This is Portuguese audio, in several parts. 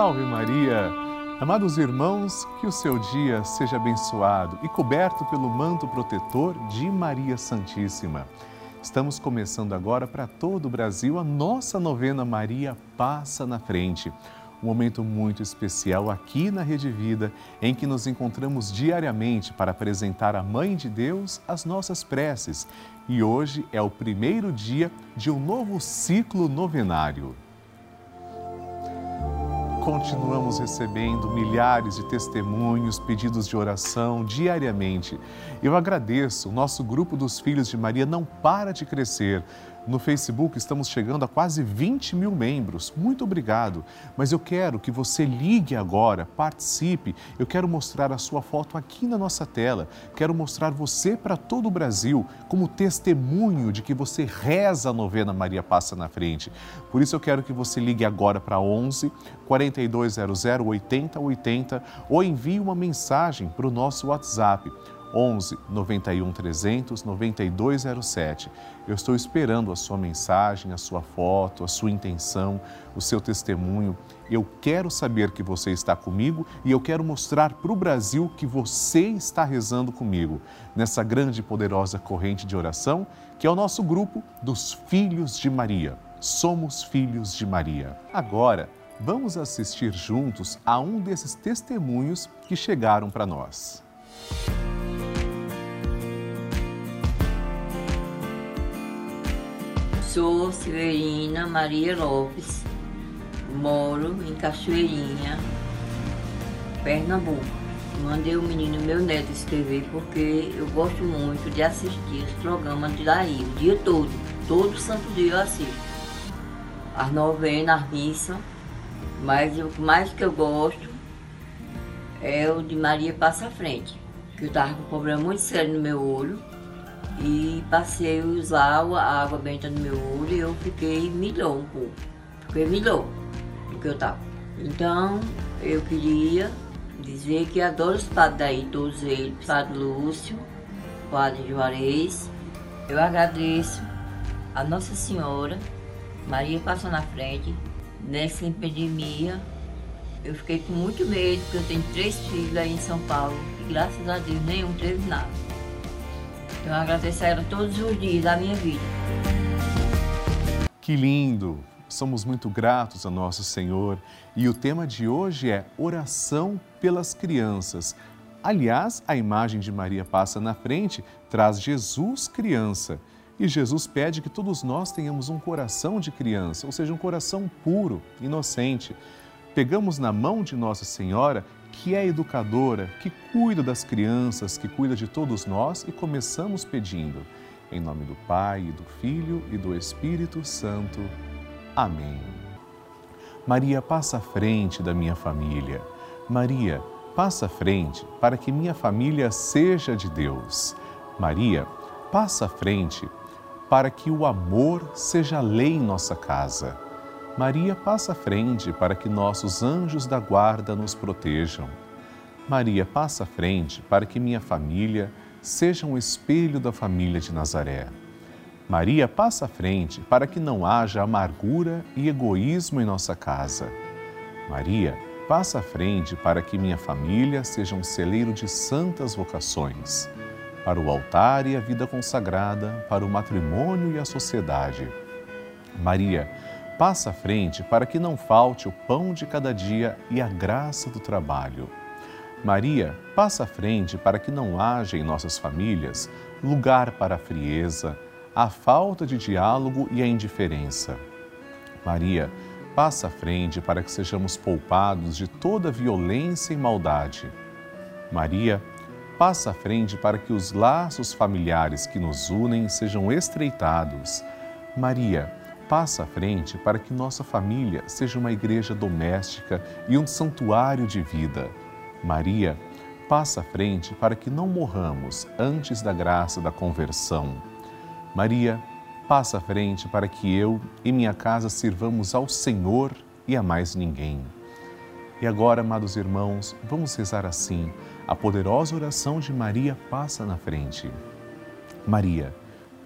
Salve Maria! Amados irmãos, que o seu dia seja abençoado e coberto pelo manto protetor de Maria Santíssima. Estamos começando agora para todo o Brasil a nossa novena Maria Passa na Frente. Um momento muito especial aqui na Rede Vida, em que nos encontramos diariamente para apresentar à Mãe de Deus as nossas preces. E hoje é o primeiro dia de um novo ciclo novenário continuamos recebendo milhares de testemunhos, pedidos de oração diariamente. Eu agradeço, o nosso grupo dos Filhos de Maria não para de crescer. No Facebook estamos chegando a quase 20 mil membros. Muito obrigado. Mas eu quero que você ligue agora, participe. Eu quero mostrar a sua foto aqui na nossa tela. Quero mostrar você para todo o Brasil como testemunho de que você reza a novena Maria Passa na Frente. Por isso eu quero que você ligue agora para 11 4200 8080 ou envie uma mensagem para o nosso WhatsApp 11 91 300 9207. Eu estou esperando a sua mensagem, a sua foto, a sua intenção, o seu testemunho. Eu quero saber que você está comigo e eu quero mostrar para o Brasil que você está rezando comigo nessa grande e poderosa corrente de oração que é o nosso grupo dos Filhos de Maria. Somos Filhos de Maria. Agora, vamos assistir juntos a um desses testemunhos que chegaram para nós. Sou Severina Maria Lopes, moro em Cachoeirinha, Pernambuco. Mandei o menino meu neto escrever porque eu gosto muito de assistir os programas de daí, o dia todo. Todo santo dia eu assisto. As novenas, as missas, mas o mais que eu gosto é o de Maria Passa Frente. Que eu tava com um problema muito sério no meu olho e passei a usar a água benta no meu olho e eu fiquei melhor um pouco. Fiquei melhor do que eu estava. Então, eu queria dizer que adoro os padres daí, todos eles, Padre Lúcio, Padre Juarez. Eu agradeço a Nossa Senhora, Maria passou na frente, nessa epidemia. Eu fiquei com muito medo, porque eu tenho três filhos aí em São Paulo e graças a Deus nenhum teve nada. Eu agradeço a ela todos os dias da minha vida. Que lindo! Somos muito gratos a nosso Senhor e o tema de hoje é oração pelas crianças. Aliás, a imagem de Maria passa na frente, traz Jesus criança. E Jesus pede que todos nós tenhamos um coração de criança, ou seja, um coração puro, inocente. Pegamos na mão de Nossa Senhora que é educadora, que cuida das crianças, que cuida de todos nós e começamos pedindo. Em nome do Pai, do Filho e do Espírito Santo. Amém. Maria, passa à frente da minha família. Maria, passa à frente para que minha família seja de Deus. Maria, passa à frente para que o amor seja lei em nossa casa. Maria passa à frente para que nossos anjos da guarda nos protejam. Maria passa à frente para que minha família seja um espelho da família de Nazaré. Maria passa à frente para que não haja amargura e egoísmo em nossa casa. Maria passa à frente para que minha família seja um celeiro de santas vocações, para o altar e a vida consagrada, para o matrimônio e a sociedade. Maria passa à frente para que não falte o pão de cada dia e a graça do trabalho. Maria passa à frente para que não haja em nossas famílias lugar para a frieza, a falta de diálogo e a indiferença. Maria passa à frente para que sejamos poupados de toda violência e maldade. Maria passa à frente para que os laços familiares que nos unem sejam estreitados. Maria passa à frente para que nossa família seja uma igreja doméstica e um santuário de vida. Maria, passa à frente para que não morramos antes da graça da conversão. Maria, passa à frente para que eu e minha casa sirvamos ao Senhor e a mais ninguém. E agora, amados irmãos, vamos rezar assim. A poderosa oração de Maria passa na frente. Maria,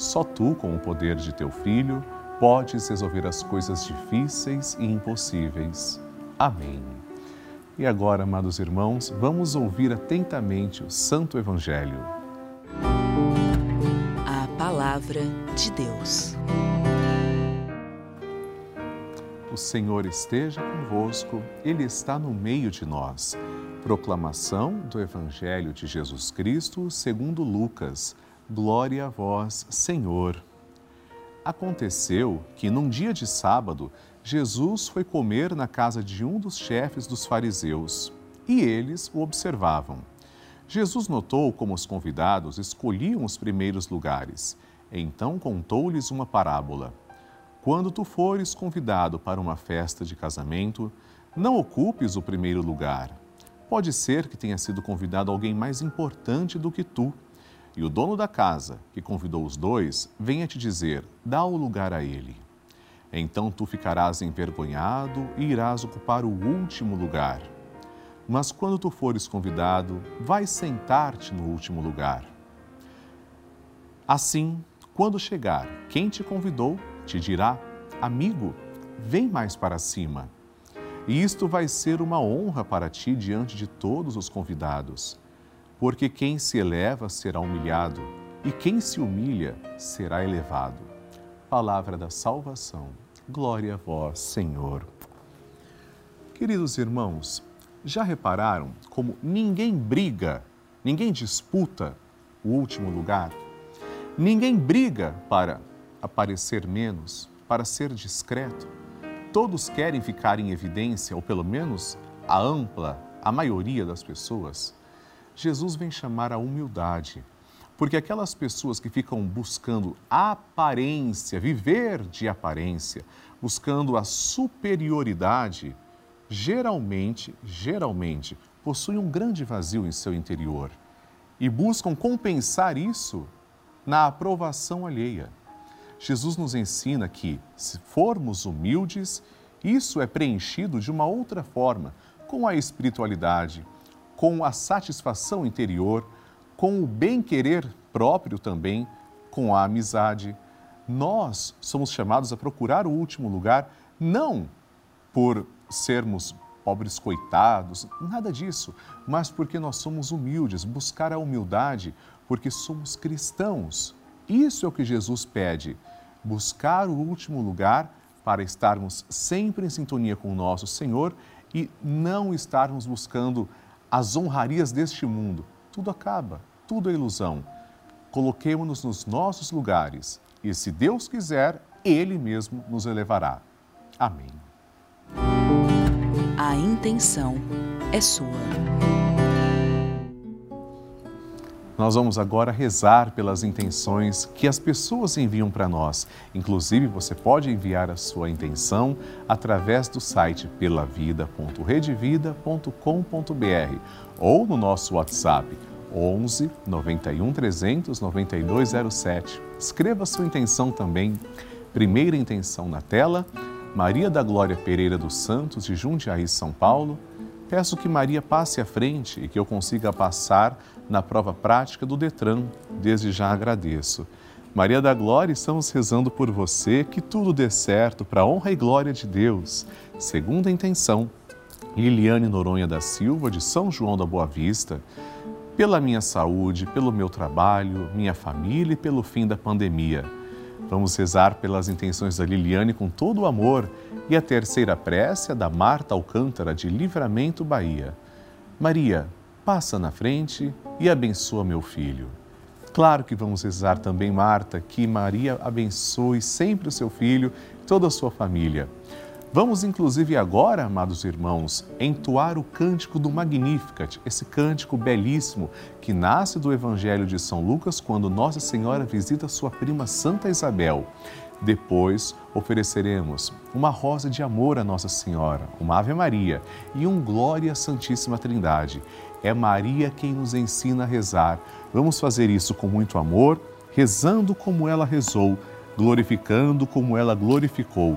Só tu, com o poder de teu filho, podes resolver as coisas difíceis e impossíveis. Amém. E agora, amados irmãos, vamos ouvir atentamente o Santo Evangelho. A Palavra de Deus. O Senhor esteja convosco, Ele está no meio de nós. Proclamação do Evangelho de Jesus Cristo segundo Lucas. Glória a vós, Senhor. Aconteceu que, num dia de sábado, Jesus foi comer na casa de um dos chefes dos fariseus e eles o observavam. Jesus notou como os convidados escolhiam os primeiros lugares. Então contou-lhes uma parábola. Quando tu fores convidado para uma festa de casamento, não ocupes o primeiro lugar. Pode ser que tenha sido convidado alguém mais importante do que tu. E o dono da casa, que convidou os dois, venha te dizer: dá o lugar a ele. Então tu ficarás envergonhado e irás ocupar o último lugar. Mas quando tu fores convidado, vai sentar-te no último lugar. Assim, quando chegar quem te convidou, te dirá: Amigo, vem mais para cima. E isto vai ser uma honra para ti diante de todos os convidados. Porque quem se eleva será humilhado, e quem se humilha será elevado. Palavra da salvação. Glória a vós, Senhor. Queridos irmãos, já repararam como ninguém briga, ninguém disputa o último lugar? Ninguém briga para aparecer menos, para ser discreto. Todos querem ficar em evidência, ou pelo menos a ampla, a maioria das pessoas. Jesus vem chamar a humildade porque aquelas pessoas que ficam buscando aparência, viver de aparência, buscando a superioridade, geralmente, geralmente, possuem um grande vazio em seu interior e buscam compensar isso na aprovação alheia. Jesus nos ensina que, se formos humildes, isso é preenchido de uma outra forma, com a espiritualidade, com a satisfação interior com o bem-querer próprio também, com a amizade. Nós somos chamados a procurar o último lugar, não por sermos pobres coitados, nada disso, mas porque nós somos humildes, buscar a humildade, porque somos cristãos. Isso é o que Jesus pede, buscar o último lugar para estarmos sempre em sintonia com o nosso Senhor e não estarmos buscando as honrarias deste mundo. Tudo acaba, tudo é ilusão. Coloquemos-nos nos nossos lugares e, se Deus quiser, Ele mesmo nos elevará. Amém. A intenção é sua. Nós vamos agora rezar pelas intenções que as pessoas enviam para nós. Inclusive, você pode enviar a sua intenção através do site pelavida.redevida.com.br ou no nosso WhatsApp 11 91 300 9207. Escreva sua intenção também. Primeira intenção na tela, Maria da Glória Pereira dos Santos, de Jundiaí, São Paulo. Peço que Maria passe à frente e que eu consiga passar na prova prática do Detran. Desde já agradeço. Maria da Glória, estamos rezando por você, que tudo dê certo para a honra e glória de Deus. Segunda intenção, Liliane Noronha da Silva, de São João da Boa Vista pela minha saúde, pelo meu trabalho, minha família e pelo fim da pandemia. Vamos rezar pelas intenções da Liliane com todo o amor e a terceira prece é da Marta Alcântara de Livramento, Bahia. Maria, passa na frente e abençoa meu filho. Claro que vamos rezar também, Marta, que Maria abençoe sempre o seu filho e toda a sua família. Vamos, inclusive, agora, amados irmãos, entoar o cântico do Magnificat, esse cântico belíssimo que nasce do Evangelho de São Lucas quando Nossa Senhora visita sua prima Santa Isabel. Depois ofereceremos uma rosa de amor a Nossa Senhora, uma Ave Maria e um Glória à Santíssima Trindade. É Maria quem nos ensina a rezar. Vamos fazer isso com muito amor, rezando como ela rezou, glorificando como ela glorificou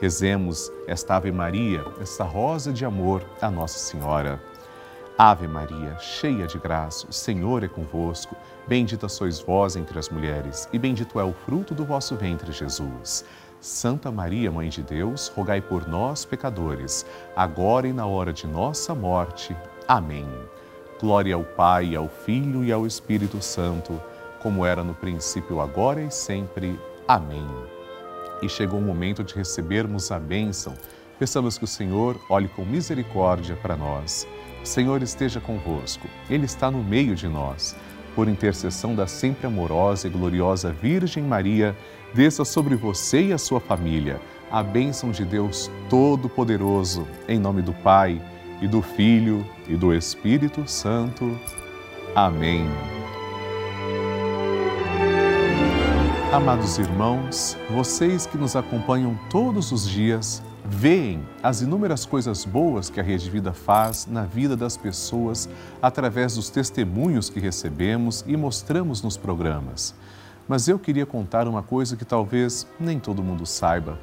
Rezemos esta Ave Maria, esta rosa de amor a Nossa Senhora. Ave Maria, cheia de graça, o Senhor é convosco. Bendita sois vós entre as mulheres, e bendito é o fruto do vosso ventre, Jesus. Santa Maria, Mãe de Deus, rogai por nós, pecadores, agora e na hora de nossa morte. Amém. Glória ao Pai, ao Filho e ao Espírito Santo, como era no princípio, agora e sempre. Amém e chegou o momento de recebermos a bênção. Peçamos que o Senhor olhe com misericórdia para nós. O Senhor esteja convosco, Ele está no meio de nós. Por intercessão da sempre amorosa e gloriosa Virgem Maria, desça sobre você e a sua família a bênção de Deus Todo-Poderoso, em nome do Pai, e do Filho, e do Espírito Santo. Amém. Amados irmãos, vocês que nos acompanham todos os dias, veem as inúmeras coisas boas que a Rede Vida faz na vida das pessoas através dos testemunhos que recebemos e mostramos nos programas. Mas eu queria contar uma coisa que talvez nem todo mundo saiba.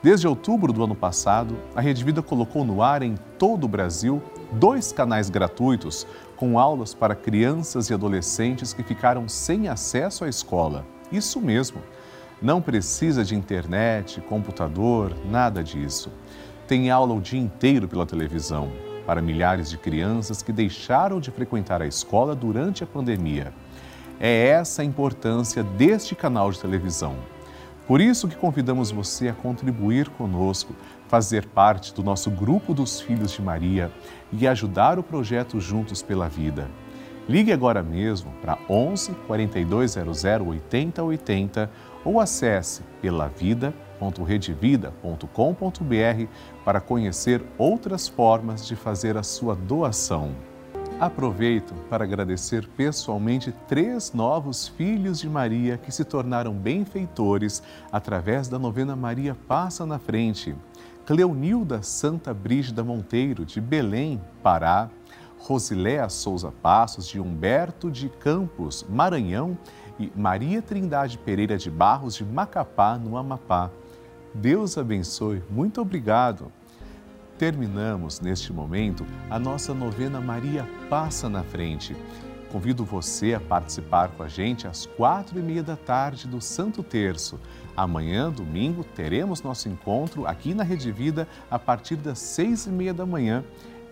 Desde outubro do ano passado, a Rede Vida colocou no ar em todo o Brasil dois canais gratuitos com aulas para crianças e adolescentes que ficaram sem acesso à escola. Isso mesmo. Não precisa de internet, computador, nada disso. Tem aula o dia inteiro pela televisão para milhares de crianças que deixaram de frequentar a escola durante a pandemia. É essa a importância deste canal de televisão. Por isso que convidamos você a contribuir conosco, fazer parte do nosso grupo dos Filhos de Maria e ajudar o projeto Juntos pela Vida. Ligue agora mesmo para 11 4200 8080 ou acesse pelavida.redevida.com.br para conhecer outras formas de fazer a sua doação. Aproveito para agradecer pessoalmente três novos filhos de Maria que se tornaram benfeitores através da novena Maria Passa na Frente. Cleonilda Santa Brígida Monteiro, de Belém, Pará. Rosiléa Souza Passos, de Humberto de Campos, Maranhão, e Maria Trindade Pereira de Barros, de Macapá, no Amapá. Deus abençoe, muito obrigado. Terminamos neste momento a nossa novena Maria Passa na Frente. Convido você a participar com a gente às quatro e meia da tarde do Santo Terço. Amanhã, domingo, teremos nosso encontro aqui na Rede Vida a partir das seis e meia da manhã.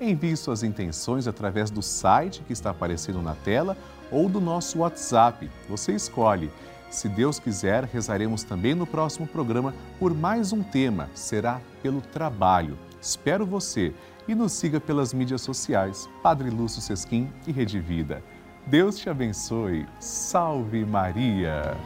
Envie suas intenções através do site que está aparecendo na tela ou do nosso WhatsApp. Você escolhe. Se Deus quiser, rezaremos também no próximo programa por mais um tema. Será pelo trabalho. Espero você e nos siga pelas mídias sociais. Padre Lúcio Sesquim e Rede Vida. Deus te abençoe. Salve Maria!